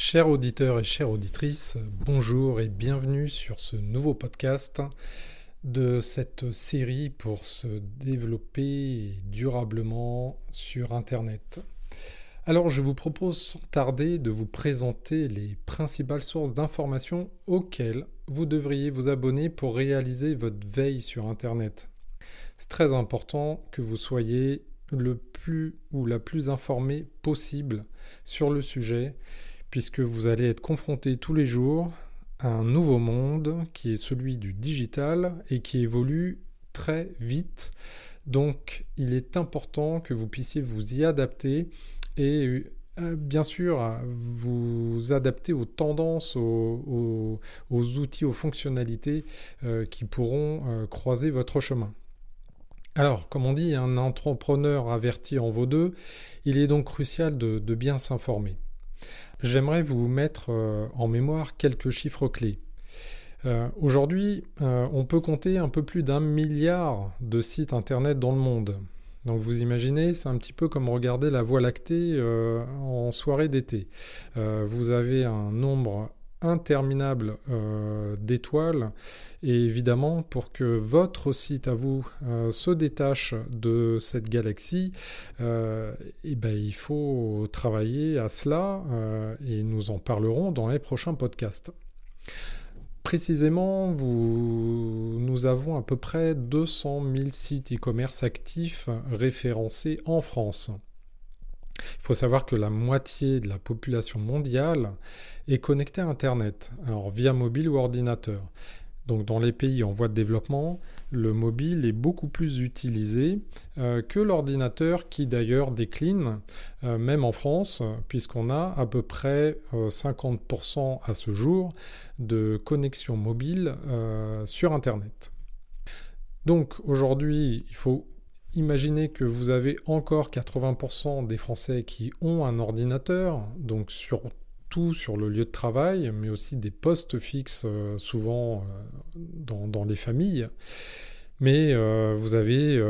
Chers auditeurs et chères auditrices, bonjour et bienvenue sur ce nouveau podcast de cette série pour se développer durablement sur Internet. Alors je vous propose sans tarder de vous présenter les principales sources d'informations auxquelles vous devriez vous abonner pour réaliser votre veille sur Internet. C'est très important que vous soyez le plus ou la plus informé possible sur le sujet puisque vous allez être confronté tous les jours à un nouveau monde qui est celui du digital et qui évolue très vite. Donc il est important que vous puissiez vous y adapter et euh, bien sûr vous adapter aux tendances, aux, outils, aux fonctionnalités euh, qui pourront euh, croiser votre chemin. Alors, comme on dit, un entrepreneur averti en vaut deux, il est donc crucial de bien s'informer. J'aimerais vous mettre euh, en mémoire quelques chiffres clés. Euh, aujourd'hui, euh, on peut compter un peu plus d'un milliard de sites internet dans le monde. Donc vous imaginez, c'est un petit peu comme regarder la Voie lactée en soirée d'été. vous avez un nombre interminable euh, d'étoiles. Et évidemment, pour que votre site à vous euh, se détache de cette galaxie, et euh, eh ben, il faut travailler à cela et nous en parlerons dans les prochains podcasts. Précisément, nous avons à peu près 200 000 sites e-commerce actifs référencés en France. Il faut savoir que la moitié de la population mondiale est connectée à Internet, alors via mobile ou ordinateur. Donc dans les pays en voie de développement, le mobile est beaucoup plus utilisé euh, que l'ordinateur qui d'ailleurs décline, euh, même en France, puisqu'on a à peu près 50% euh, à ce jour de connexion mobile sur Internet. Donc aujourd'hui, il faut Imaginez que vous avez encore 80% des Français qui ont un ordinateur, donc surtout sur le lieu de travail, mais aussi des postes fixes euh, souvent euh, dans, les familles. Mais euh, vous avez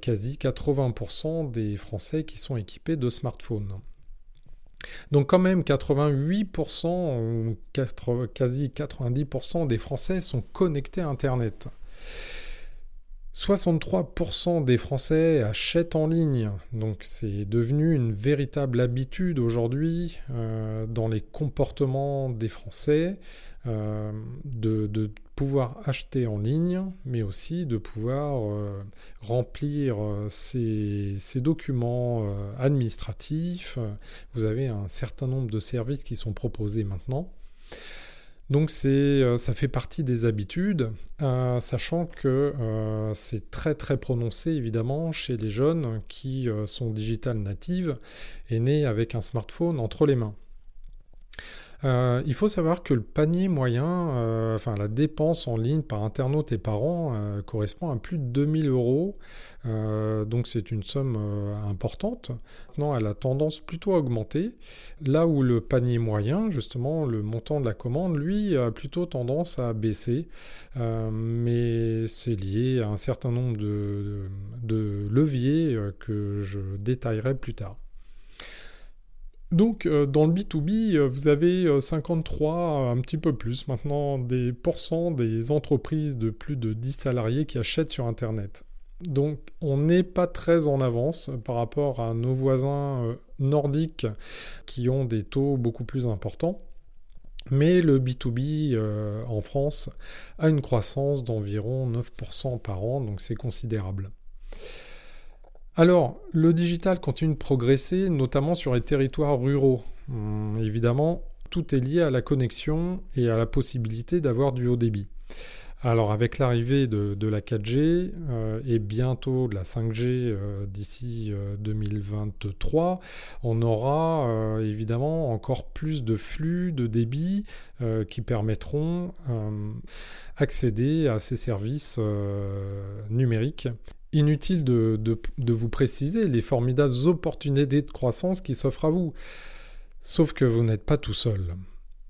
quasi 80% des Français qui sont équipés de smartphones. Donc quand même 88% ou quasi 90% des Français sont connectés à Internet. 63% des Français achètent en ligne, donc c'est devenu une véritable habitude aujourd'hui euh, dans les comportements des Français euh, de, pouvoir acheter en ligne, mais aussi de pouvoir euh, remplir ces documents administratifs. Vous avez un certain nombre de services qui sont proposés maintenant. Donc euh, ça fait partie des habitudes, euh, sachant que euh, c'est très très prononcé évidemment chez les jeunes qui sont digital natives et nés avec un smartphone entre les mains. Euh, il faut savoir que le panier moyen, euh, enfin la dépense en ligne par internaute et par an euh, correspond à plus de 2000 euros. donc c'est une somme importante. Non, elle a tendance plutôt à augmenter. Là où le panier moyen, justement, le montant de la commande, lui, a plutôt tendance à baisser. mais c'est lié à un certain nombre de leviers que je détaillerai plus tard. Donc euh, dans le B2B, euh, vous avez 53, euh, un petit peu plus maintenant, des pourcents des entreprises de plus de 10 salariés qui achètent sur Internet. Donc on n'est pas très en avance par rapport à nos voisins nordiques qui ont des taux beaucoup plus importants. Mais le B2B en France a une croissance d'environ 9% par an, donc c'est considérable. Alors, le digital continue de progresser, notamment sur les territoires ruraux. Hum, évidemment, tout est lié à la connexion et à la possibilité d'avoir du haut débit. Alors avec l'arrivée de, la 4G euh, et bientôt de la 5G euh, d'ici 2023, euh, on aura évidemment encore plus de flux de débit qui permettront d'accéder à ces services numériques Inutile de, vous préciser les formidables opportunités de croissance qui s'offrent à vous. Sauf que vous n'êtes pas tout seul.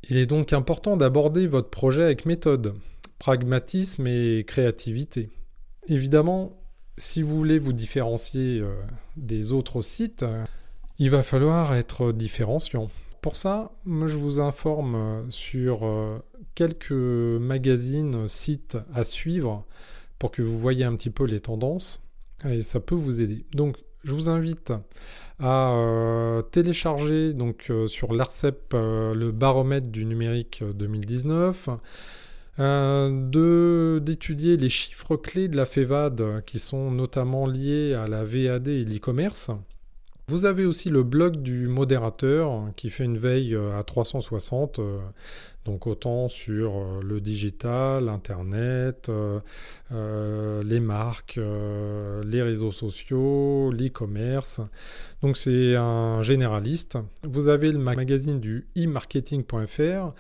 Il est donc important d'aborder votre projet avec méthode, pragmatisme et créativité. Évidemment, si vous voulez vous différencier euh, des autres sites, il va falloir être différenciant. pour ça, je vous informe sur quelques magazines, sites à suivre pour que vous voyez un petit peu les tendances et ça peut vous aider. Donc je vous invite à euh, télécharger donc euh, sur l'ARCEP euh, le baromètre du numérique 2019, d'étudier les chiffres clés de la FEVAD qui sont notamment liés à la VAD et l'e-commerce. Vous avez aussi le blog du modérateur qui fait une veille à 360 donc autant sur euh, le digital, Internet, euh, euh, les marques, les réseaux sociaux, l'e-commerce. Donc c'est un généraliste. Vous avez le magazine du e-marketing.fr,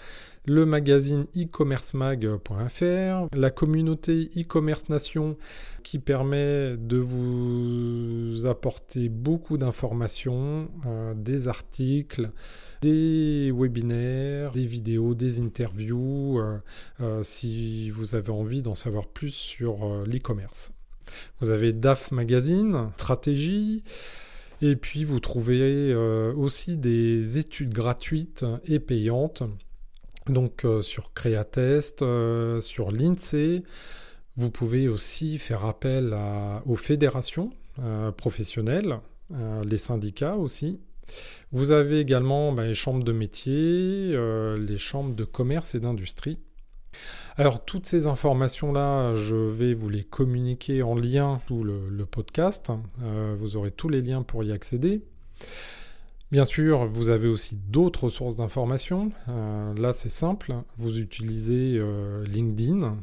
le magazine e-commercemag.fr, la communauté e-commerce nation qui permet de vous apporter beaucoup d'informations, des articles, des webinaires, des vidéos, des interviews, euh, euh, si vous avez envie d'en savoir plus sur euh, l'e-commerce. Vous avez DAF Magazine, Stratégie, et puis vous trouvez aussi des études gratuites et payantes, donc sur Createst, sur l'INSEE. Vous pouvez aussi faire appel aux fédérations professionnelles, les syndicats aussi, vous avez également bah, les chambres de métier, euh, les chambres de commerce et d'industrie. Alors toutes ces informations-là, je vais vous les communiquer en lien sous le, podcast. Euh, vous aurez tous les liens pour y accéder. Bien sûr, vous avez aussi d'autres sources d'informations. Euh, là, c'est simple. Vous utilisez LinkedIn,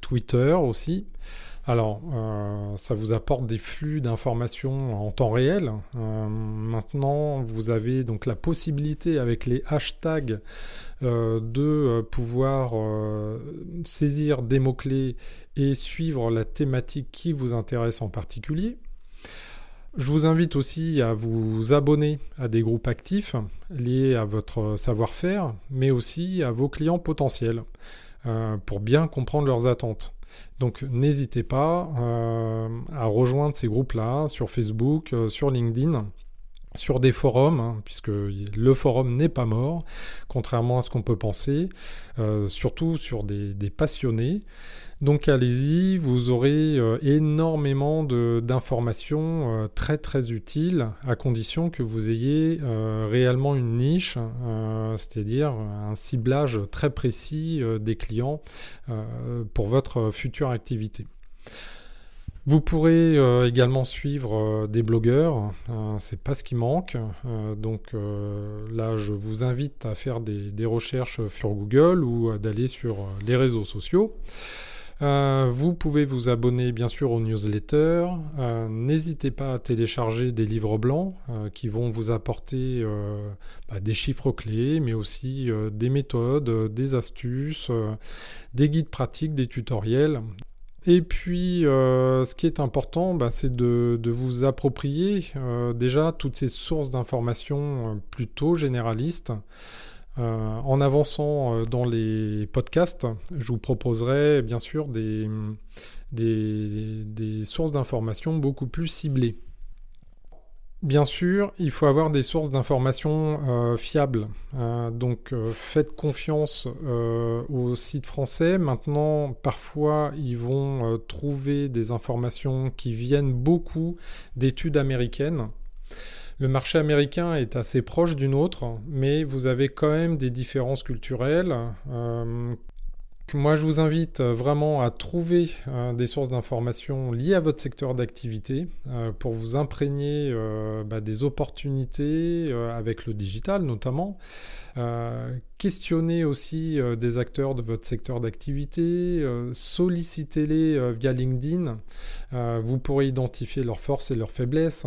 Twitter aussi. Alors, euh, ça vous apporte des flux d'informations en temps réel. Euh, maintenant, vous avez donc la possibilité avec les hashtags euh, de pouvoir saisir des mots-clés et suivre la thématique qui vous intéresse en particulier. Je vous invite aussi à vous abonner à des groupes actifs liés à votre savoir-faire, mais aussi à vos clients potentiels, pour bien comprendre leurs attentes. Donc n'hésitez pas euh, à rejoindre ces groupes-là sur Facebook, euh, sur LinkedIn, sur des forums, hein, puisque le forum n'est pas mort, contrairement à ce qu'on peut penser, euh, surtout sur des passionnés. Donc allez-y, vous aurez euh, énormément d'informations euh, très très utiles à condition que vous ayez euh, réellement une niche, c'est-à-dire un ciblage très précis des clients pour votre future activité. Vous pourrez également suivre des blogueurs, c'est pas ce qui manque. donc là, je vous invite à faire des recherches sur Google ou d'aller sur les réseaux sociaux. Euh, vous pouvez vous abonner bien sûr aux newsletters. Euh, n'hésitez pas à télécharger des livres blancs euh, qui vont vous apporter bah, des chiffres clés, mais aussi des méthodes, des astuces, des guides pratiques, des tutoriels. Et puis, ce qui est important, bah, c'est de, vous approprier déjà toutes ces sources d'informations plutôt généralistes. Euh, en avançant euh, dans les podcasts, je vous proposerai bien sûr des, sources d'informations beaucoup plus ciblées. Bien sûr, il faut avoir des sources d'informations euh, fiables. donc faites confiance aux sites français. Maintenant, parfois, ils vont trouver des informations qui viennent beaucoup d'études américaines. Le marché américain est assez proche du nôtre, mais vous avez quand même des différences culturelles. Euh, moi, je vous invite vraiment à trouver euh, des sources d'informations liées à votre secteur d'activité euh, pour vous imprégner bah, des opportunités avec le digital notamment. Euh, questionnez aussi euh, des acteurs de votre secteur d'activité, euh, sollicitez-les via LinkedIn, vous pourrez identifier leurs forces et leurs faiblesses.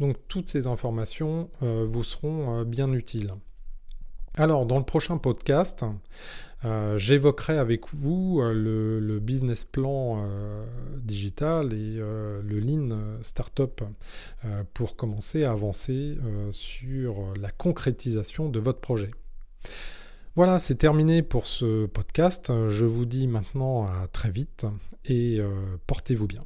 Donc toutes ces informations vous seront bien utiles. Alors dans le prochain podcast, j'évoquerai avec vous le, business plan digital et le Lean Startup pour commencer à avancer sur la concrétisation de votre projet. Voilà, c'est terminé pour ce podcast. Je vous dis maintenant à très vite et euh, portez-vous bien.